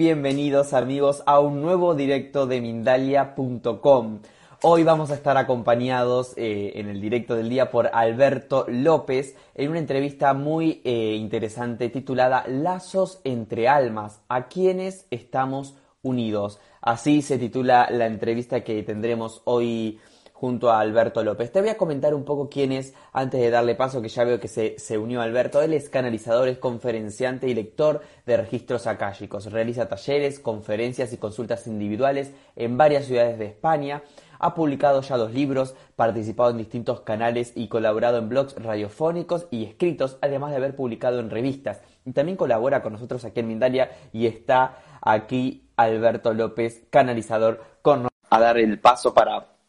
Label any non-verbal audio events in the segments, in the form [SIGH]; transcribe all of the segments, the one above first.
bienvenidos amigos a un nuevo directo de Mindalia.com. Hoy vamos a estar acompañados eh, en el directo del día por Alberto López en una entrevista muy eh, interesante titulada Lazos entre almas, a quienes estamos unidos. Así se titula la entrevista que tendremos hoy junto a Alberto López. Te voy a comentar un poco quién es, antes de darle paso, que ya veo que se, se unió Alberto. Él es canalizador, es conferenciante y lector de registros akáshicos. Realiza talleres, conferencias y consultas individuales en varias ciudades de España. Ha publicado ya dos libros, participado en distintos canales y colaborado en blogs radiofónicos y escritos, además de haber publicado en revistas. Y también colabora con nosotros aquí en Mindalia y está aquí Alberto López, canalizador, con a dar el paso para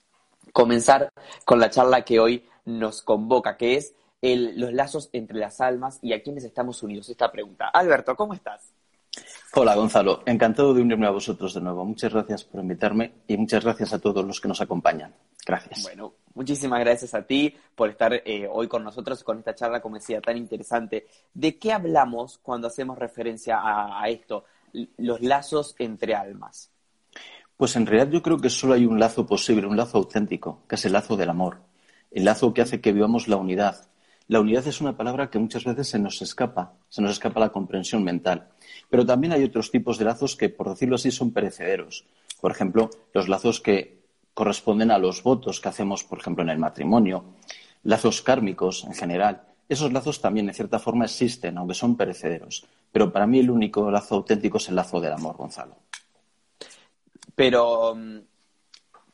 comenzar con la charla que hoy nos convoca, que es el, los lazos entre las almas y a quienes estamos unidos. Esta pregunta. Alberto, ¿cómo estás? Hola Gonzalo, encantado de unirme a vosotros de nuevo. Muchas gracias por invitarme y muchas gracias a todos los que nos acompañan. Gracias. Bueno, muchísimas gracias a ti por estar eh, hoy con nosotros con esta charla, como decía, tan interesante. ¿De qué hablamos cuando hacemos referencia a, a esto? Los lazos entre almas. Pues en realidad yo creo que solo hay un lazo posible, un lazo auténtico, que es el lazo del amor. El lazo que hace que vivamos la unidad. La unidad es una palabra que muchas veces se nos escapa, se nos escapa la comprensión mental. Pero también hay otros tipos de lazos que, por decirlo así, son perecederos. Por ejemplo, los lazos que corresponden a los votos que hacemos, por ejemplo, en el matrimonio, lazos kármicos en general. Esos lazos también, en cierta forma, existen, aunque son perecederos. Pero para mí el único lazo auténtico es el lazo del amor, Gonzalo. Pero, mm,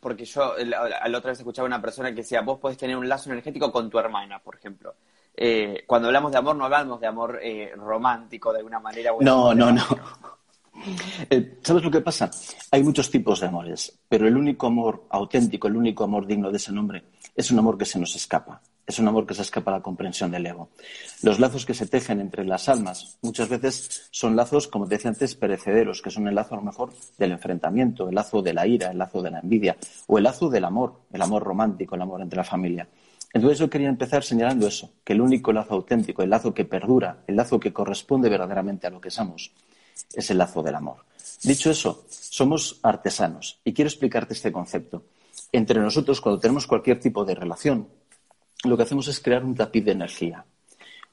porque yo la, la otra vez escuchaba una persona que decía, vos podés tener un lazo energético con tu hermana, por ejemplo. Eh, cuando hablamos de amor, no hablamos de amor eh, romántico de alguna manera. No, no, no. [LAUGHS] Eh, ¿Sabes lo que pasa? Hay muchos tipos de amores, pero el único amor auténtico, el único amor digno de ese nombre, es un amor que se nos escapa. Es un amor que se escapa a la comprensión del ego. Los lazos que se tejen entre las almas muchas veces son lazos, como te decía antes, perecederos, que son el lazo a lo mejor del enfrentamiento, el lazo de la ira, el lazo de la envidia, o el lazo del amor, el amor romántico, el amor entre la familia. Entonces yo quería empezar señalando eso, que el único lazo auténtico, el lazo que perdura, el lazo que corresponde verdaderamente a lo que somos, es el lazo del amor. Dicho eso, somos artesanos y quiero explicarte este concepto. Entre nosotros, cuando tenemos cualquier tipo de relación, lo que hacemos es crear un tapiz de energía.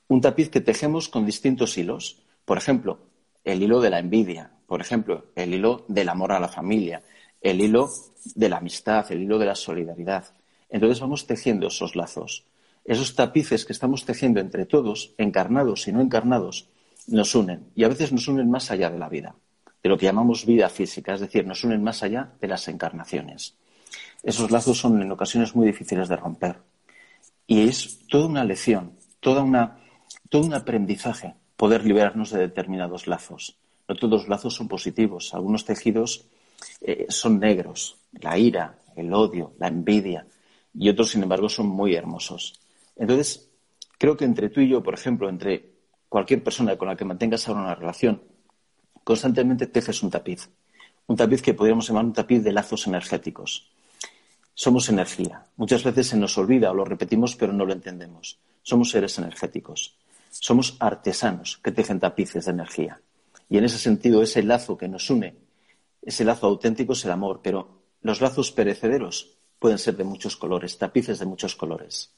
Un tapiz que tejemos con distintos hilos. Por ejemplo, el hilo de la envidia, por ejemplo, el hilo del amor a la familia, el hilo de la amistad, el hilo de la solidaridad. Entonces vamos tejiendo esos lazos. Esos tapices que estamos tejiendo entre todos, encarnados y no encarnados, nos unen y a veces nos unen más allá de la vida, de lo que llamamos vida física, es decir, nos unen más allá de las encarnaciones. Esos lazos son en ocasiones muy difíciles de romper y es toda una lección, toda una, todo un aprendizaje poder liberarnos de determinados lazos. No todos los lazos son positivos, algunos tejidos eh, son negros, la ira, el odio, la envidia, y otros, sin embargo, son muy hermosos. Entonces, creo que entre tú y yo, por ejemplo, entre cualquier persona con la que mantengas ahora una relación, constantemente tejes un tapiz. Un tapiz que podríamos llamar un tapiz de lazos energéticos. Somos energía. Muchas veces se nos olvida o lo repetimos, pero no lo entendemos. Somos seres energéticos. Somos artesanos que tejen tapices de energía. Y en ese sentido, ese lazo que nos une, ese lazo auténtico es el amor, pero los lazos perecederos pueden ser de muchos colores, tapices de muchos colores.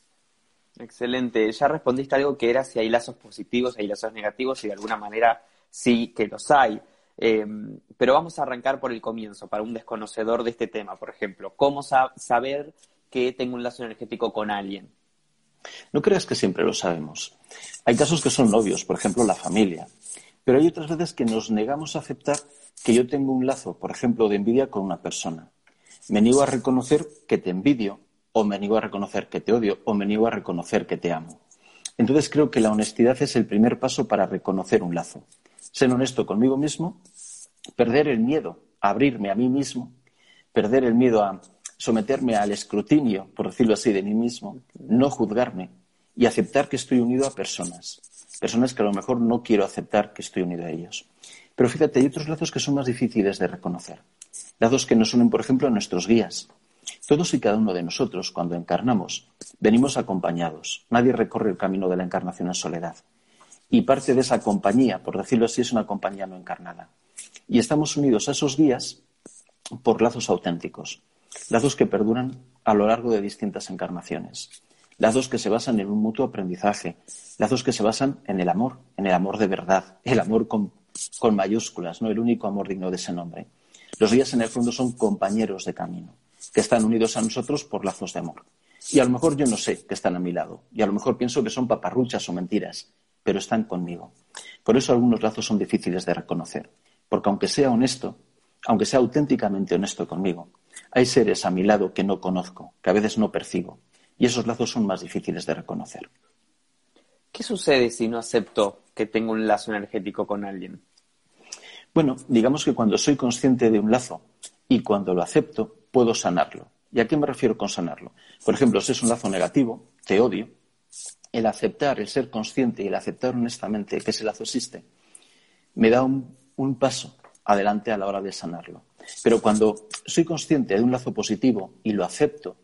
Excelente. Ya respondiste algo que era si hay lazos positivos, hay lazos negativos y de alguna manera sí que los hay. Eh, pero vamos a arrancar por el comienzo, para un desconocedor de este tema, por ejemplo. ¿Cómo sa saber que tengo un lazo energético con alguien? No creas que siempre lo sabemos. Hay casos que son obvios, por ejemplo, la familia. Pero hay otras veces que nos negamos a aceptar que yo tengo un lazo, por ejemplo, de envidia con una persona. Me niego a reconocer que te envidio, o me niego a reconocer que te odio, o me niego a reconocer que te amo. Entonces creo que la honestidad es el primer paso para reconocer un lazo. Ser honesto conmigo mismo, perder el miedo a abrirme a mí mismo, perder el miedo a someterme al escrutinio, por decirlo así, de mí mismo, no juzgarme y aceptar que estoy unido a personas, personas que a lo mejor no quiero aceptar que estoy unido a ellos. Pero fíjate, hay otros lazos que son más difíciles de reconocer. Lazos que nos unen, por ejemplo, a nuestros guías. Todos y cada uno de nosotros, cuando encarnamos, venimos acompañados. Nadie recorre el camino de la encarnación en soledad. Y parte de esa compañía, por decirlo así, es una compañía no encarnada. Y estamos unidos a esos guías por lazos auténticos, lazos que perduran a lo largo de distintas encarnaciones, lazos que se basan en un mutuo aprendizaje, lazos que se basan en el amor, en el amor de verdad, el amor con, mayúsculas, no el único amor digno de ese nombre. Los guías en el fondo son compañeros de camino, que están unidos a nosotros por lazos de amor. Y a lo mejor yo no sé que están a mi lado, y a lo mejor pienso que son paparruchas o mentiras, pero están conmigo. Por eso algunos lazos son difíciles de reconocer, porque aunque sea honesto, aunque sea auténticamente honesto conmigo, hay seres a mi lado que no conozco, que a veces no percibo, y esos lazos son más difíciles de reconocer. ¿Qué sucede si no acepto que tengo un lazo energético con alguien? Bueno, digamos que cuando soy consciente de un lazo y cuando lo acepto, puedo sanarlo. ¿Y a qué me refiero con sanarlo? Por ejemplo, si es un lazo negativo, te odio, el aceptar, el ser consciente y el aceptar honestamente que ese lazo existe, me da un, paso adelante a la hora de sanarlo. Pero cuando soy consciente de un lazo positivo y lo acepto,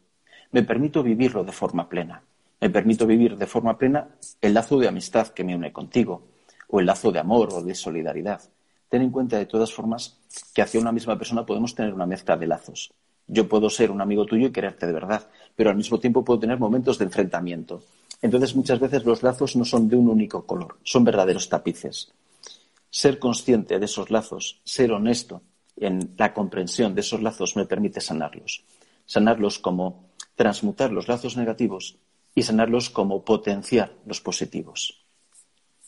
me permito vivirlo de forma plena. Me permito vivir de forma plena el lazo de amistad que me une contigo, o el lazo de amor o de solidaridad. Ten en cuenta de todas formas que hacia una misma persona podemos tener una mezcla de lazos. Yo puedo ser un amigo tuyo y quererte de verdad, pero al mismo tiempo puedo tener momentos de enfrentamiento. Entonces muchas veces los lazos no son de un único color, son verdaderos tapices ser consciente de esos lazos, ser honesto en la comprensión de esos lazos me permite sanarlos. Sanarlos como transmutar los lazos negativos y sanarlos como potenciar los positivos.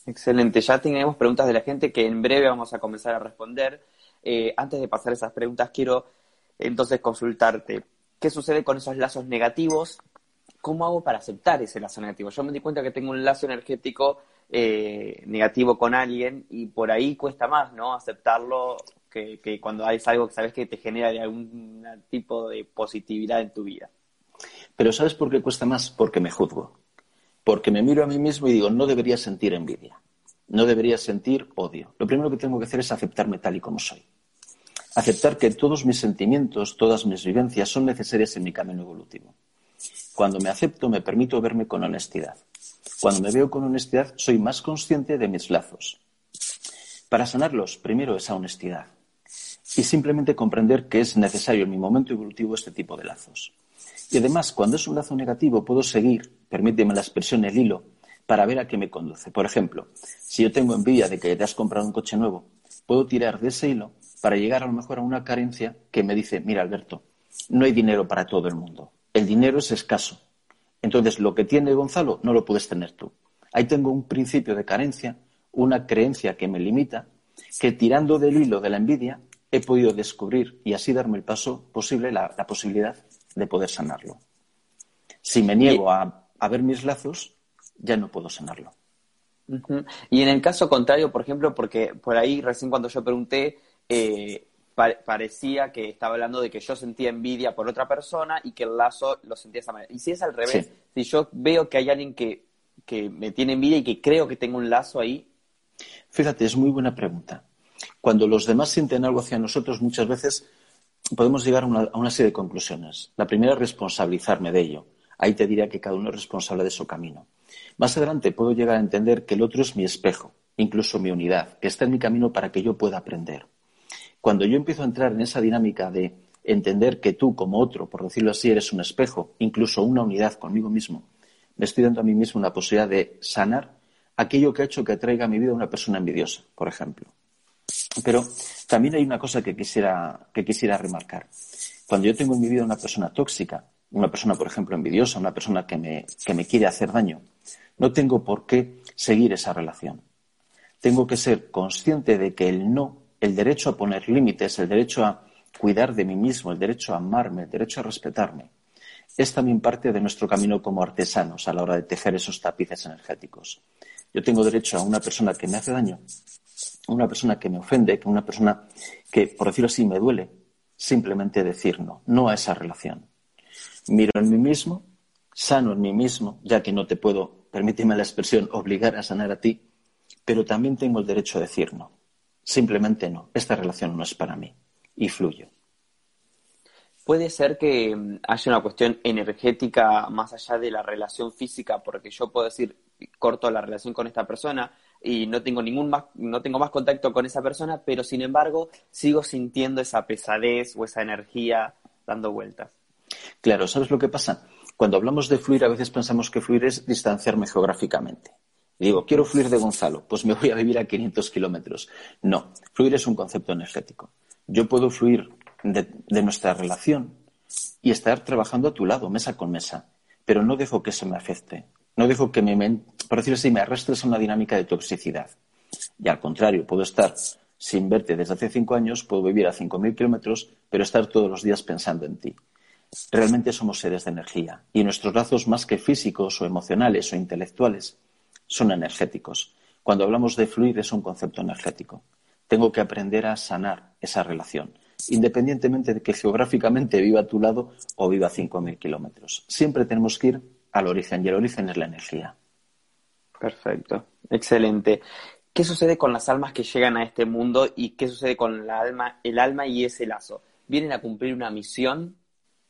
Excelente. Ya tenemos preguntas de la gente que en breve vamos a comenzar a responder. Eh, antes de pasar esas preguntas, quiero entonces consultarte. ¿Qué sucede con esos lazos negativos? ¿Cómo hago para aceptar ese lazo negativo? Yo me di cuenta que tengo un lazo energético eh, negativo con alguien y por ahí cuesta más, ¿no? Aceptarlo que, cuando hay algo que sabes que te genera algún tipo de positividad en tu vida. Pero ¿sabes por qué cuesta más? Porque me juzgo. Porque me miro a mí mismo y digo, no debería sentir envidia. No debería sentir odio. Lo primero que tengo que hacer es aceptarme tal y como soy. Aceptar que todos mis sentimientos, todas mis vivencias son necesarias en mi camino evolutivo. Cuando me acepto, me permito verme con honestidad. Cuando me veo con honestidad, soy más consciente de mis lazos. Para sanarlos, primero esa honestidad. Y simplemente comprender que es necesario en mi momento evolutivo este tipo de lazos. Y además, cuando es un lazo negativo, puedo seguir, permíteme la expresión, el hilo, para ver a qué me conduce. Por ejemplo, si yo tengo envidia de que te has comprado un coche nuevo, puedo tirar de ese hilo para llegar a lo mejor a una carencia que me dice, mira Alberto, no hay dinero para todo el mundo. El dinero es escaso. Entonces, lo que tiene Gonzalo no lo puedes tener tú. Ahí tengo un principio de carencia, una creencia que me limita, que tirando del hilo de la envidia he podido descubrir y así darme el paso posible, la, posibilidad de poder sanarlo. Si me niego a, ver mis lazos, ya no puedo sanarlo. Y en el caso contrario, por ejemplo, porque por ahí recién cuando yo pregunté, eh, parecía que estaba hablando de que yo sentía envidia por otra persona y que el lazo lo sentía de esa manera. Y si es al revés, si yo veo que hay alguien que, me tiene envidia y que creo que tengo un lazo ahí. Fíjate, es muy buena pregunta. Cuando los demás sienten algo hacia nosotros, muchas veces podemos llegar a una, a una serie de conclusiones. La primera es responsabilizarme de ello. Ahí te diría que cada uno es responsable de su camino. Más adelante puedo llegar a entender que el otro es mi espejo, incluso mi unidad, que está en mi camino para que yo pueda aprender. Cuando yo empiezo a entrar en esa dinámica de entender que tú como otro, por decirlo así, eres un espejo, incluso una unidad conmigo mismo, me estoy dando a mí mismo una posibilidad de sanar aquello que ha hecho que atraiga a mi vida una persona envidiosa, por ejemplo. Pero también hay una cosa que quisiera, que quisiera remarcar. Cuando yo tengo en mi vida una persona tóxica, una persona, por ejemplo, envidiosa, una persona que me, que me quiere hacer daño, no tengo por qué seguir esa relación. Tengo que ser consciente de que el no el derecho a poner límites, el derecho a cuidar de mí mismo, el derecho a amarme, el derecho a respetarme, es también parte de nuestro camino como artesanos a la hora de tejer esos tapices energéticos. Yo tengo derecho a una persona que me hace daño, a una persona que me ofende, a una persona que, por decirlo así, me duele, simplemente decir no, no a esa relación. Miro en mí mismo, sano en mí mismo, ya que no te puedo, permíteme la expresión, obligar a sanar a ti, pero también tengo el derecho a decir no. Simplemente no, esta relación no es para mí y fluyo. Puede ser que mm, haya una cuestión energética más allá de la relación física, porque yo puedo decir, corto la relación con esta persona y no tengo ningún más, no tengo más contacto con esa persona, pero sin embargo sigo sintiendo esa pesadez o esa energía dando vueltas. Claro, ¿sabes lo que pasa? Cuando hablamos de fluir, a veces pensamos que fluir es distanciarme geográficamente. Digo, quiero fluir de Gonzalo, pues me voy a vivir a 500 kilómetros. No, fluir es un concepto energético. Yo puedo fluir de, nuestra relación y estar trabajando a tu lado, mesa con mesa, pero no dejo que se me afecte. No dejo que me, por decirlo así, me arrastres a una dinámica de toxicidad. Y al contrario, puedo estar sin verte desde hace cinco años, puedo vivir a cinco mil kilómetros, pero estar todos los días pensando en ti. Realmente somos seres de energía y nuestros lazos, más que físicos o emocionales o intelectuales, son energéticos. Cuando hablamos de fluir es un concepto energético. Tengo que aprender a sanar esa relación independientemente de que geográficamente viva a tu lado o viva a 5.000 kilómetros. Siempre tenemos que ir al origen y el origen es la energía. Perfecto, excelente. ¿Qué sucede con las almas que llegan a este mundo y qué sucede con la alma, el alma y ese lazo? ¿Vienen a cumplir una misión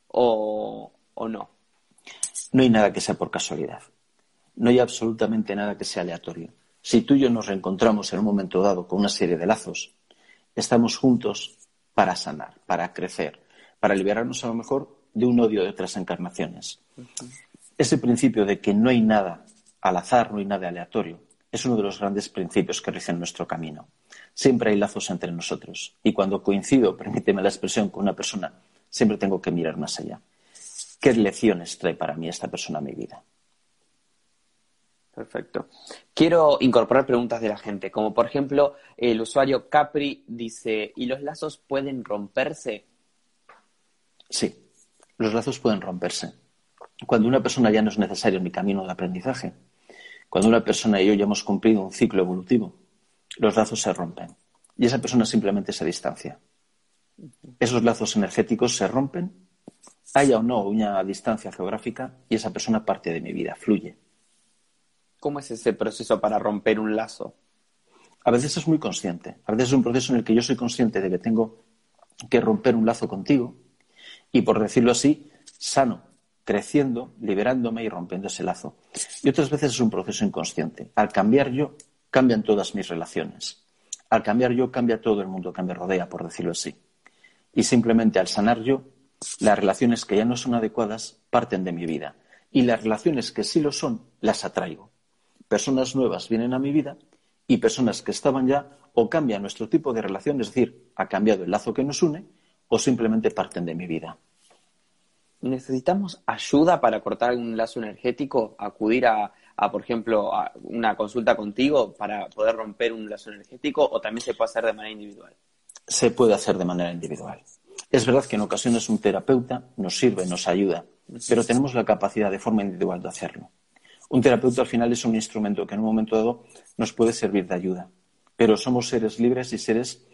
o, o no? No hay nada que sea por casualidad. No hay absolutamente nada que sea aleatorio. Si tú y yo nos reencontramos en un momento dado con una serie de lazos, estamos juntos para sanar, para crecer, para liberarnos a lo mejor de un odio de otras encarnaciones. Ese principio de que no hay nada al azar, no hay nada aleatorio, es uno de los grandes principios que rigen nuestro camino. Siempre hay lazos entre nosotros. Y cuando coincido, permíteme la expresión, con una persona, siempre tengo que mirar más allá. ¿Qué lecciones trae para mí esta persona a mi vida? Perfecto. Quiero incorporar preguntas de la gente, como por ejemplo, el usuario Capri dice, ¿y los lazos pueden romperse? Sí, los lazos pueden romperse. Cuando una persona ya no es necesario en mi camino de aprendizaje, cuando una persona y yo ya hemos cumplido un ciclo evolutivo, los lazos se rompen y esa persona simplemente se distancia. Esos lazos energéticos se rompen, haya o no una distancia geográfica, y esa persona parte de mi vida, fluye. ¿Cómo es ese proceso para romper un lazo? A veces es muy consciente. A veces es un proceso en el que yo soy consciente de que tengo que romper un lazo contigo y, por decirlo así, sano, creciendo, liberándome y rompiendo ese lazo. Y otras veces es un proceso inconsciente. Al cambiar yo, cambian todas mis relaciones. Al cambiar yo, cambia todo el mundo que me rodea, por decirlo así. Y simplemente al sanar yo, las relaciones que ya no son adecuadas parten de mi vida. Y las relaciones que sí lo son, las atraigo personas nuevas vienen a mi vida y personas que estaban ya o cambian nuestro tipo de relación, es decir, ha cambiado el lazo que nos une, o simplemente parten de mi vida. ¿Necesitamos ayuda para cortar un lazo energético? ¿Acudir a, por ejemplo, a una consulta contigo para poder romper un lazo energético o también se puede hacer de manera individual? Se puede hacer de manera individual. Es verdad que en ocasiones un terapeuta nos sirve, nos ayuda, pero tenemos la capacidad de forma individual de hacerlo. Un terapeuta al final es un instrumento que en un momento dado nos puede servir de ayuda, pero somos seres libres y seres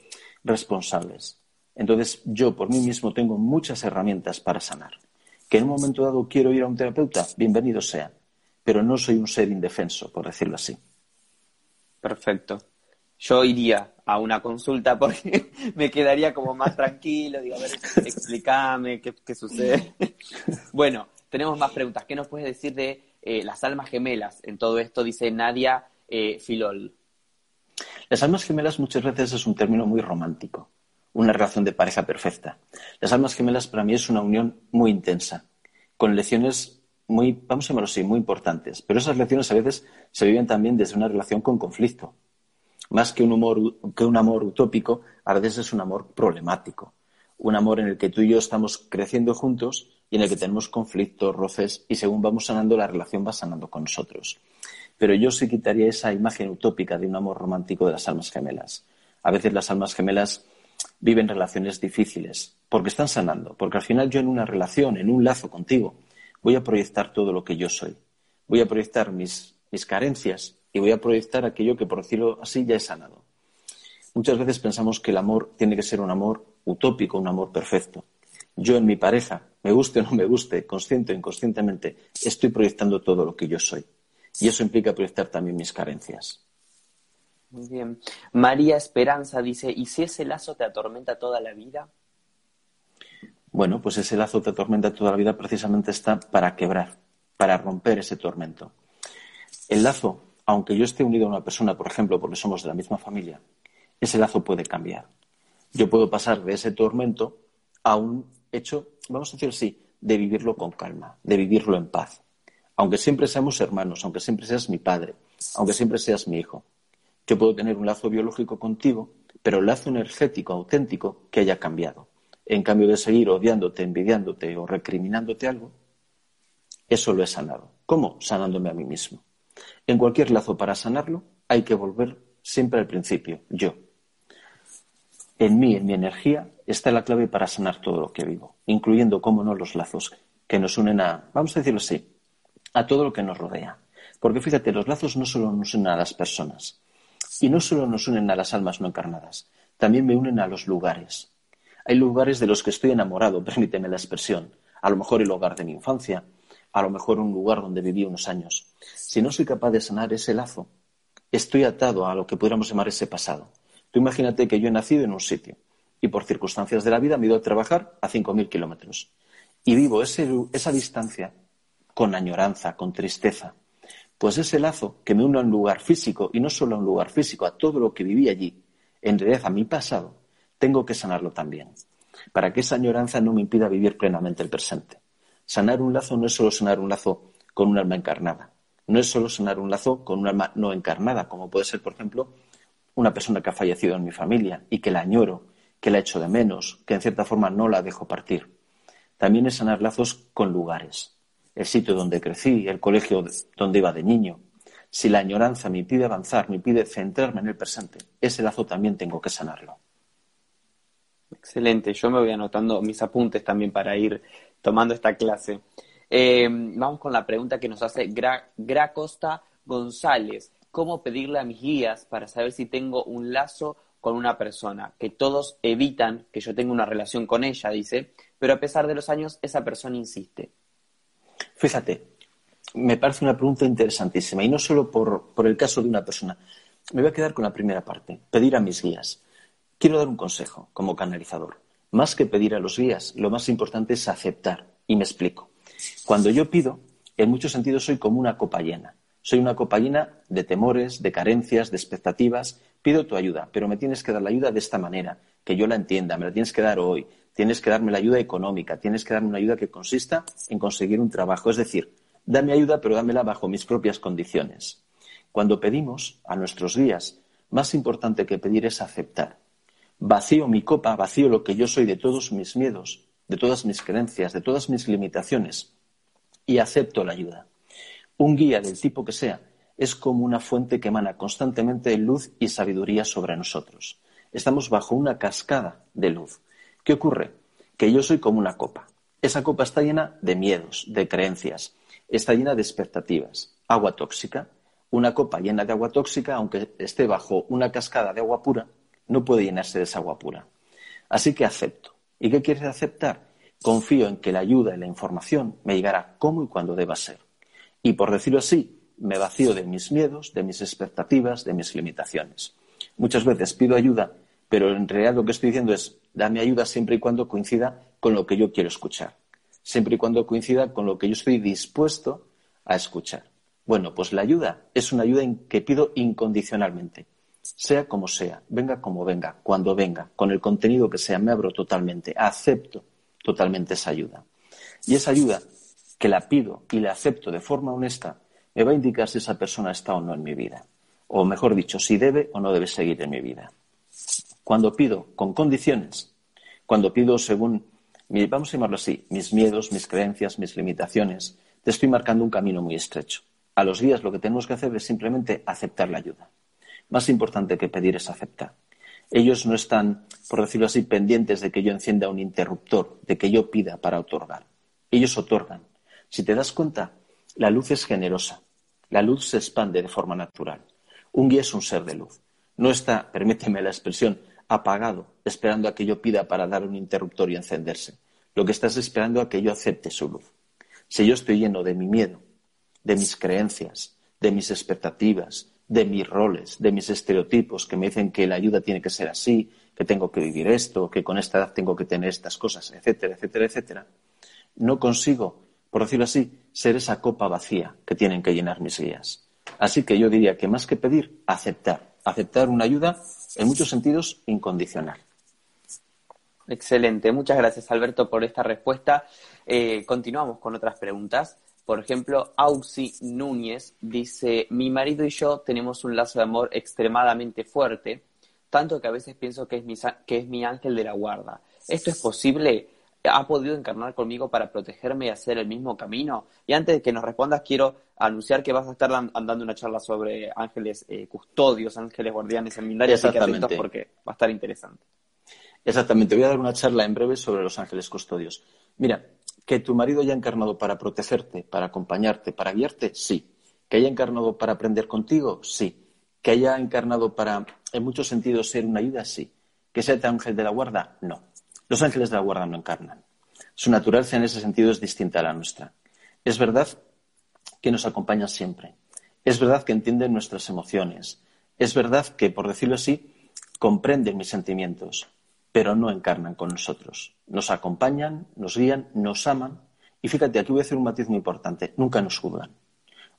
responsables. Entonces yo por mí mismo tengo muchas herramientas para sanar. Que en un momento dado quiero ir a un terapeuta, bienvenido sea, pero no soy un ser indefenso, por decirlo así. Perfecto. Yo iría a una consulta porque [LAUGHS] me quedaría como más tranquilo, digo, a ver, explícame qué, qué sucede. [LAUGHS] bueno, tenemos más preguntas. ¿Qué nos puedes decir de eh, las almas gemelas en todo esto, dice Nadia eh, Filol. Las almas gemelas muchas veces es un término muy romántico, una relación de pareja perfecta. Las almas gemelas para mí es una unión muy intensa, con lecciones muy, vamos a llamarlo muy importantes. Pero esas lecciones a veces se viven también desde una relación con conflicto. Más que un, humor, que un amor utópico, a veces es un amor problemático. Un amor en el que tú y yo estamos creciendo juntos y en el que tenemos conflictos, roces, y según vamos sanando, la relación va sanando con nosotros. Pero yo sí quitaría esa imagen utópica de un amor romántico de las almas gemelas. A veces las almas gemelas viven relaciones difíciles porque están sanando, porque al final yo en una relación, en un lazo contigo, voy a proyectar todo lo que yo soy. Voy a proyectar mis, mis carencias y voy a proyectar aquello que, por decirlo así, ya he sanado. Muchas veces pensamos que el amor tiene que ser un amor utópico, un amor perfecto. Yo en mi pareja, me guste o no me guste, consciente o inconscientemente, estoy proyectando todo lo que yo soy. Y eso implica proyectar también mis carencias. Muy bien. María Esperanza dice, ¿y si ese lazo te atormenta toda la vida? Bueno, pues ese lazo te atormenta toda la vida precisamente está para quebrar, para romper ese tormento. El lazo, aunque yo esté unido a una persona, por ejemplo, porque somos de la misma familia, ese lazo puede cambiar. Yo puedo pasar de ese tormento a un hecho, vamos a decir así, de vivirlo con calma, de vivirlo en paz. Aunque siempre seamos hermanos, aunque siempre seas mi padre, aunque siempre seas mi hijo. Yo puedo tener un lazo biológico contigo, pero el lazo energético auténtico que haya cambiado. En cambio de seguir odiándote, envidiándote o recriminándote algo, eso lo he sanado. ¿Cómo? Sanándome a mí mismo. En cualquier lazo para sanarlo hay que volver siempre al principio, yo en mí, en mi energía, está la clave para sanar todo lo que vivo, incluyendo, cómo no, los lazos que nos unen a, vamos a decirlo así, a todo lo que nos rodea. Porque fíjate, los lazos no solo nos unen a las personas y no solo nos unen a las almas no encarnadas, también me unen a los lugares. Hay lugares de los que estoy enamorado, [LAUGHS] permíteme la expresión. A lo mejor el hogar de mi infancia, a lo mejor un lugar donde viví unos años. Si no soy capaz de sanar ese lazo, estoy atado a lo que pudiéramos llamar ese pasado. Tú imagínate que yo he nacido en un sitio y por circunstancias de la vida me he ido a trabajar a 5.000 kilómetros y vivo esa distancia con añoranza, con tristeza. Pues ese lazo que me une a un lugar físico y no solo a un lugar físico, a todo lo que viví allí, en realidad a mi pasado, tengo que sanarlo también, para que esa añoranza no me impida vivir plenamente el presente. Sanar un lazo no es solo sanar un lazo con un alma encarnada, no es solo sanar un lazo con un alma no encarnada, como puede ser, por ejemplo, una persona que ha fallecido en mi familia y que la añoro, que la echo de menos, que en cierta forma no la dejo partir. También es sanar lazos con lugares, el sitio donde crecí, el colegio donde iba de niño. Si la añoranza me impide avanzar, me impide centrarme en el presente, ese lazo también tengo que sanarlo. Excelente, yo me voy anotando mis apuntes también para ir tomando esta clase. Eh, vamos con la pregunta que nos hace Gra Costa González cómo pedirle a mis guías para saber si tengo un lazo con una persona, que todos evitan que yo tenga una relación con ella, dice, pero a pesar de los años esa persona insiste. Fíjate, me parece una pregunta interesantísima y no solo por, por el caso de una persona. Me voy a quedar con la primera parte, pedir a mis guías. Quiero dar un consejo como canalizador. Más que pedir a los guías, lo más importante es aceptar. Y me explico. Cuando yo pido, en muchos sentidos soy como una copa llena. Soy una copa llena de temores, de carencias, de expectativas. Pido tu ayuda, pero me tienes que dar la ayuda de esta manera, que yo la entienda, me la tienes que dar hoy. Tienes que darme la ayuda económica, tienes que darme una ayuda que consista en conseguir un trabajo. Es decir, dame ayuda, pero dámela bajo mis propias condiciones. Cuando pedimos a nuestros guías, más importante que pedir es aceptar. Vacío mi copa, vacío lo que yo soy de todos mis miedos, de todas mis creencias, de todas mis limitaciones, y acepto la ayuda. Un guía del tipo que sea es como una fuente que emana constantemente luz y sabiduría sobre nosotros. Estamos bajo una cascada de luz. ¿Qué ocurre? Que yo soy como una copa. Esa copa está llena de miedos, de creencias, está llena de expectativas. Agua tóxica. Una copa llena de agua tóxica, aunque esté bajo una cascada de agua pura, no puede llenarse de esa agua pura. Así que acepto. ¿Y qué quieres aceptar? Confío en que la ayuda y la información me llegará cómo y cuando deba ser. Y por decirlo así, me vacío de mis miedos, de mis expectativas, de mis limitaciones. Muchas veces pido ayuda, pero en realidad lo que estoy diciendo es, dame ayuda siempre y cuando coincida con lo que yo quiero escuchar, siempre y cuando coincida con lo que yo estoy dispuesto a escuchar. Bueno, pues la ayuda es una ayuda que pido incondicionalmente, sea como sea, venga como venga, cuando venga, con el contenido que sea, me abro totalmente, acepto totalmente esa ayuda. Y esa ayuda que la pido y la acepto de forma honesta, me va a indicar si esa persona está o no en mi vida. O mejor dicho, si debe o no debe seguir en mi vida. Cuando pido con condiciones, cuando pido según, vamos a llamarlo así, mis miedos, mis creencias, mis limitaciones, te estoy marcando un camino muy estrecho. A los días lo que tenemos que hacer es simplemente aceptar la ayuda. Más importante que pedir es aceptar. Ellos no están, por decirlo así, pendientes de que yo encienda un interruptor, de que yo pida para otorgar. Ellos otorgan. Si te das cuenta, la luz es generosa. La luz se expande de forma natural. Un guía es un ser de luz. No está, [LAUGHS] permíteme la expresión, apagado, esperando a que yo pida para dar un interruptor y encenderse. Lo que estás esperando a que yo acepte su luz. Si yo estoy lleno de mi miedo, de mis creencias, de mis expectativas, de mis roles, de mis estereotipos que me dicen que la ayuda tiene que ser así, que tengo que vivir esto, que con esta edad tengo que tener estas cosas, etcétera, etcétera, etcétera, no consigo, por decirlo así, ser esa copa vacía que tienen que llenar mis guías. Así que yo diría que más que pedir, aceptar. Aceptar una ayuda en muchos sentidos incondicional. Excelente, muchas gracias Alberto por esta respuesta. Eh, continuamos con otras preguntas. Por ejemplo, Auxi Núñez dice, mi marido y yo tenemos un lazo de amor extremadamente fuerte, tanto que a veces pienso que es mi, que es mi ángel de la guarda. ¿Esto es posible? ¿Ha podido encarnar conmigo para protegerme y hacer el mismo camino? Y antes de que nos respondas, quiero anunciar que vas a estar dando una charla sobre ángeles eh, custodios, ángeles guardianes en Mindaria, así que atentos porque va a estar interesante. Exactamente, voy a dar una charla en breve sobre los ángeles custodios. Mira, que tu marido haya encarnado para protegerte, para acompañarte, para guiarte, sí. Que haya encarnado para aprender contigo, sí. Que haya encarnado para, en muchos sentidos, ser una ayuda, sí. Que sea ángel de la guarda, no. Los ángeles de la guarda no encarnan. Su naturaleza en ese sentido es distinta a la nuestra. Es verdad que nos acompañan siempre. Es verdad que entienden nuestras emociones. Es verdad que, por decirlo así, comprenden mis sentimientos pero no encarnan con nosotros. Nos acompañan, nos guían, nos aman. Y fíjate, aquí voy a hacer un matiz muy importante. Nunca nos juzgan.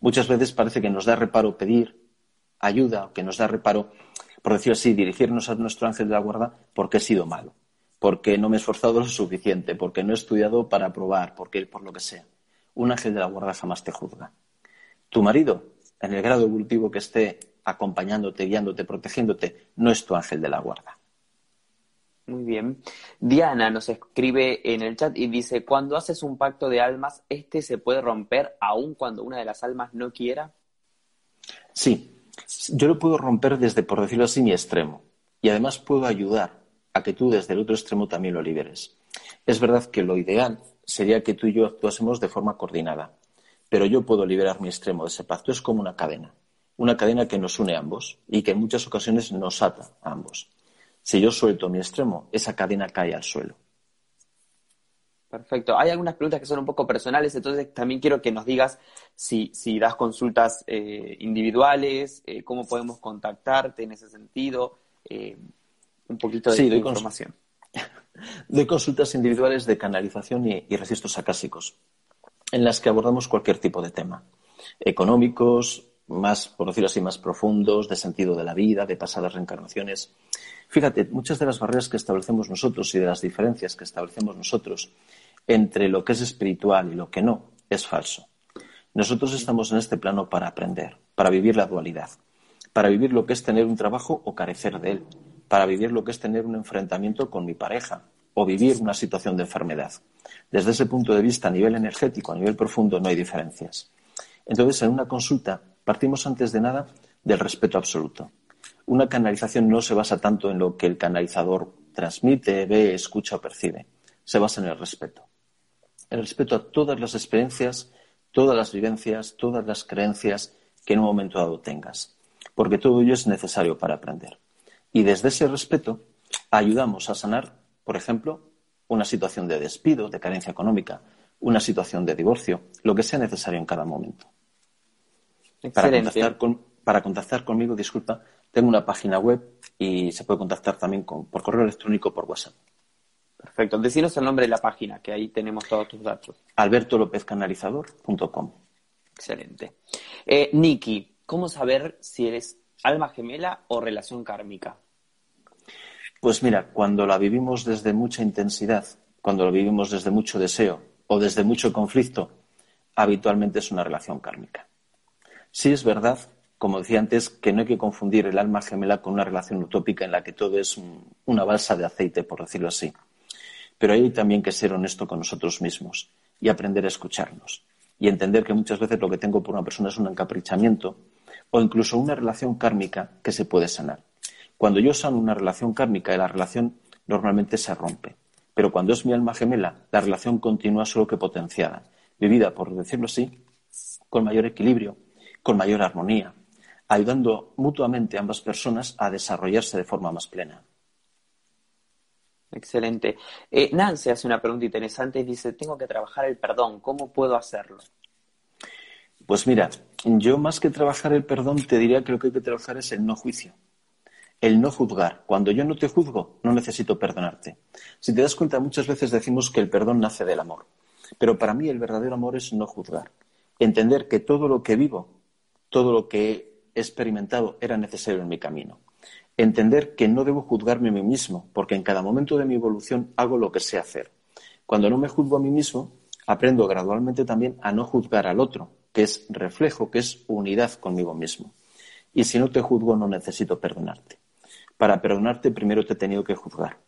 Muchas veces parece que nos da reparo pedir ayuda, o que nos da reparo, por decirlo así, dirigirnos a nuestro ángel de la guarda porque he sido malo, porque no me he esforzado lo suficiente, porque no he estudiado para probar, porque por lo que sea. Un ángel de la guarda jamás te juzga. Tu marido, en el grado evolutivo que esté acompañándote, guiándote, protegiéndote, no es tu ángel de la guarda. Muy bien. Diana nos escribe en el chat y dice, cuando haces un pacto de almas, ¿este se puede romper aun cuando una de las almas no quiera? Sí, yo lo puedo romper desde, por decirlo así, mi extremo. Y además puedo ayudar a que tú desde el otro extremo también lo liberes. Es verdad que lo ideal sería que tú y yo actuásemos de forma coordinada, pero yo puedo liberar mi extremo de ese pacto. Es como una cadena, una cadena que nos une a ambos y que en muchas ocasiones nos ata a ambos. Si yo suelto mi extremo, esa cadena cae al suelo. Perfecto. Hay algunas preguntas que son un poco personales, entonces también quiero que nos digas si, das consultas eh, individuales, eh, cómo podemos contactarte en ese sentido, eh, un poquito de, sí, información. [LAUGHS] doy consultas individuales de canalización y, y registros acásicos, en las que abordamos cualquier tipo de tema, económicos, más, por decirlo así, más profundos, de sentido de la vida, de pasadas reencarnaciones. Fíjate, muchas de las barreras que establecemos nosotros y de las diferencias que establecemos nosotros entre lo que es espiritual y lo que no es falso. Nosotros estamos en este plano para aprender, para vivir la dualidad, para vivir lo que es tener un trabajo o carecer de él, para vivir lo que es tener un enfrentamiento con mi pareja o vivir una situación de enfermedad. Desde ese punto de vista, a nivel energético, a nivel profundo, no hay diferencias. Entonces, en una consulta, partimos antes de nada del respeto absoluto una canalización no se basa tanto en lo que el canalizador transmite, ve, escucha o percibe. Se basa en el respeto. El respeto a todas las experiencias, todas las vivencias, todas las creencias que en un momento dado tengas. Porque todo ello es necesario para aprender. Y desde ese respeto ayudamos a sanar, por ejemplo, una situación de despido, de carencia económica, una situación de divorcio, lo que sea necesario en cada momento. Para contactar, para contactar conmigo, disculpa, tengo una página web y se puede contactar también por correo electrónico o por WhatsApp. Perfecto. Decinos el nombre de la página, que ahí tenemos todos tus datos. albertolopezcanalizador.com. Excelente. Eh, Nikki, ¿cómo saber si eres alma gemela o relación kármica? Pues mira, cuando la vivimos desde mucha intensidad, cuando la vivimos desde mucho deseo o desde mucho conflicto, habitualmente es una relación kármica. Sí es verdad como decía antes, que no hay que confundir el alma gemela con una relación utópica en la que todo es una balsa de aceite, por decirlo así. Pero hay también que ser honesto con nosotros mismos y aprender a escucharnos y entender que muchas veces lo que tengo por una persona es un encaprichamiento o incluso una relación kármica que se puede sanar. Cuando yo sano una relación kármica, la relación normalmente se rompe. Pero cuando es mi alma gemela, la relación continúa solo que potenciada, vivida, por decirlo así, con mayor equilibrio, con mayor armonía, ayudando mutuamente a ambas personas a desarrollarse de forma más plena. Excelente. Eh, Nancy hace una pregunta interesante y dice, tengo que trabajar el perdón, ¿cómo puedo hacerlo? Pues mira, yo más que trabajar el perdón te diría que lo que hay que trabajar es el no juicio, el no juzgar. Cuando yo no te juzgo, no necesito perdonarte. Si te das cuenta, muchas veces decimos que el perdón nace del amor, pero para mí el verdadero amor es no juzgar, entender que todo lo que vivo, todo lo que he experimentado era necesario en mi camino. Entender que no debo juzgarme a mí mismo, porque en cada momento de mi evolución hago lo que sé hacer. Cuando no me juzgo a mí mismo, aprendo gradualmente también a no juzgar al otro, que es reflejo, que es unidad conmigo mismo. Y si no te juzgo, no necesito perdonarte. Para perdonarte, primero te he tenido que juzgar.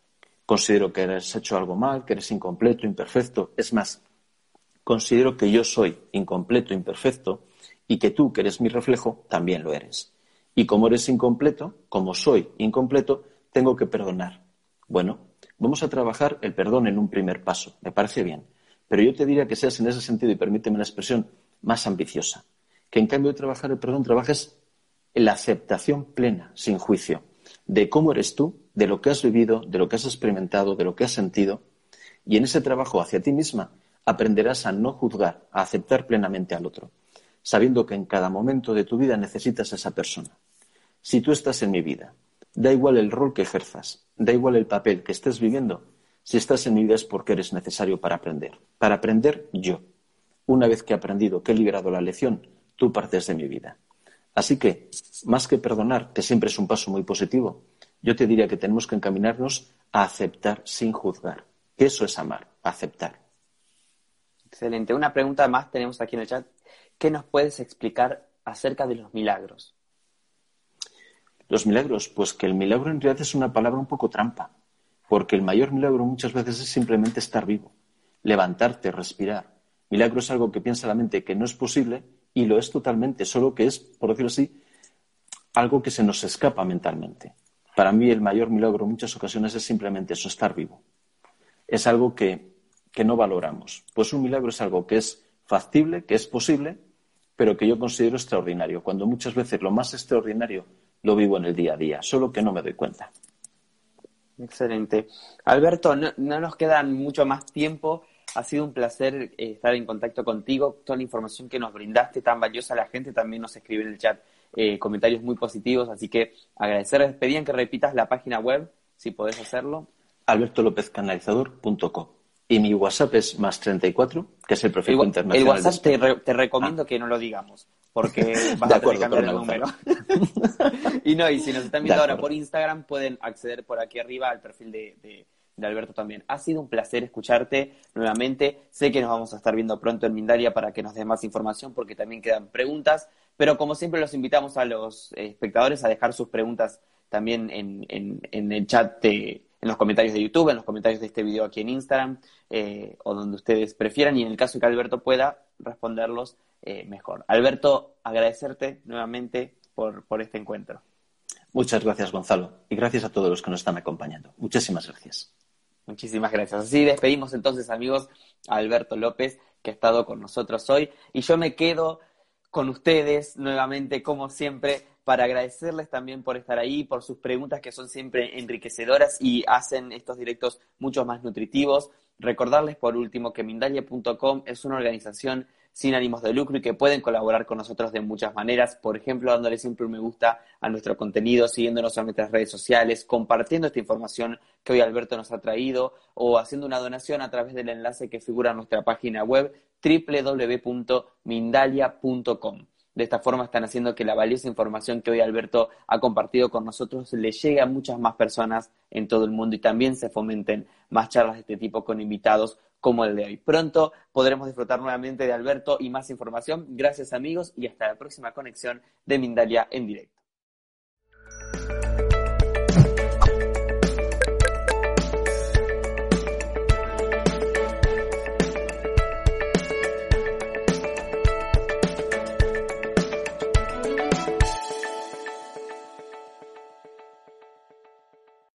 Considero que eres hecho algo mal, que eres incompleto, imperfecto. Es más, considero que yo soy incompleto, imperfecto, y que tú, que eres mi reflejo, también lo eres. Y como eres incompleto, como soy incompleto, tengo que perdonar. Bueno, vamos a trabajar el perdón en un primer paso. Me parece bien. Pero yo te diría que seas en ese sentido, y permíteme la expresión, más ambiciosa. Que en cambio de trabajar el perdón, trabajes en la aceptación plena, sin juicio, de cómo eres tú, de lo que has vivido, de lo que has experimentado, de lo que has sentido. Y en ese trabajo hacia ti misma aprenderás a no juzgar, a aceptar plenamente al otro sabiendo que en cada momento de tu vida necesitas a esa persona. Si tú estás en mi vida, da igual el rol que ejerzas, da igual el papel que estés viviendo, si estás en mi vida es porque eres necesario para aprender. Para aprender yo. Una vez que he aprendido, que he liberado la lección, tú partes de mi vida. Así que, más que perdonar, que siempre es un paso muy positivo, yo te diría que tenemos que encaminarnos a aceptar sin juzgar. Eso es amar, aceptar. Excelente. Una pregunta más tenemos aquí en el chat. ¿Qué nos puedes explicar acerca de los milagros? Los milagros, pues que el milagro en realidad es una palabra un poco trampa, porque el mayor milagro muchas veces es simplemente estar vivo, levantarte, respirar. Milagro es algo que piensa la mente que no es posible y lo es totalmente, solo que es, por decirlo así, algo que se nos escapa mentalmente. Para mí el mayor milagro en muchas ocasiones es simplemente eso, estar vivo. Es algo que, que no valoramos. Pues un milagro es algo que es factible, que es posible, pero que yo considero extraordinario, cuando muchas veces lo más extraordinario lo vivo en el día a día, solo que no me doy cuenta. Excelente. Alberto, no, nos queda mucho más tiempo. Ha sido un placer eh, estar en contacto contigo. Toda la información que nos brindaste tan valiosa, la gente también nos escribe en el chat eh, comentarios muy positivos, así que agradecer. Pedían que repitas la página web, si podés hacerlo. albertolopezcanalizador.com y mi WhatsApp es más 34, que es el prefijo internacional. El WhatsApp te, recomiendo ah. que no lo digamos, porque [LAUGHS] vas a tener que cambiar el número. [LAUGHS] y no, y si nos están viendo ahora por Instagram, pueden acceder por aquí arriba al perfil de, Alberto también. Ha sido un placer escucharte nuevamente. Sé que nos vamos a estar viendo pronto en Mindalia para que nos dé más información, porque también quedan preguntas. Pero como siempre, los invitamos a los espectadores a dejar sus preguntas también en, el chat de en los comentarios de YouTube, en los comentarios de este video aquí en Instagram eh, o donde ustedes prefieran y en el caso de que Alberto pueda responderlos eh, mejor. Alberto, agradecerte nuevamente por, por este encuentro. Muchas gracias, Gonzalo, y gracias a todos los que nos están acompañando. Muchísimas gracias. Muchísimas gracias. Así despedimos entonces, amigos, a Alberto López, que ha estado con nosotros hoy. Y yo me quedo con ustedes nuevamente, como siempre, para agradecerles también por estar ahí, por sus preguntas que son siempre enriquecedoras y hacen estos directos mucho más nutritivos. Recordarles por último que Mindalia.com es una organización sin ánimos de lucro y que pueden colaborar con nosotros de muchas maneras, por ejemplo, dándole siempre un me gusta a nuestro contenido, siguiéndonos en nuestras redes sociales, compartiendo esta información que hoy Alberto nos ha traído o haciendo una donación a través del enlace que figura en nuestra página web www.mindalia.com. De esta forma están haciendo que la valiosa información que hoy Alberto ha compartido con nosotros le llegue a muchas más personas en todo el mundo y también se fomenten más charlas de este tipo con invitados como el de hoy. Pronto podremos disfrutar nuevamente de Alberto y más información. Gracias amigos y hasta la próxima conexión de Mindalia en directo.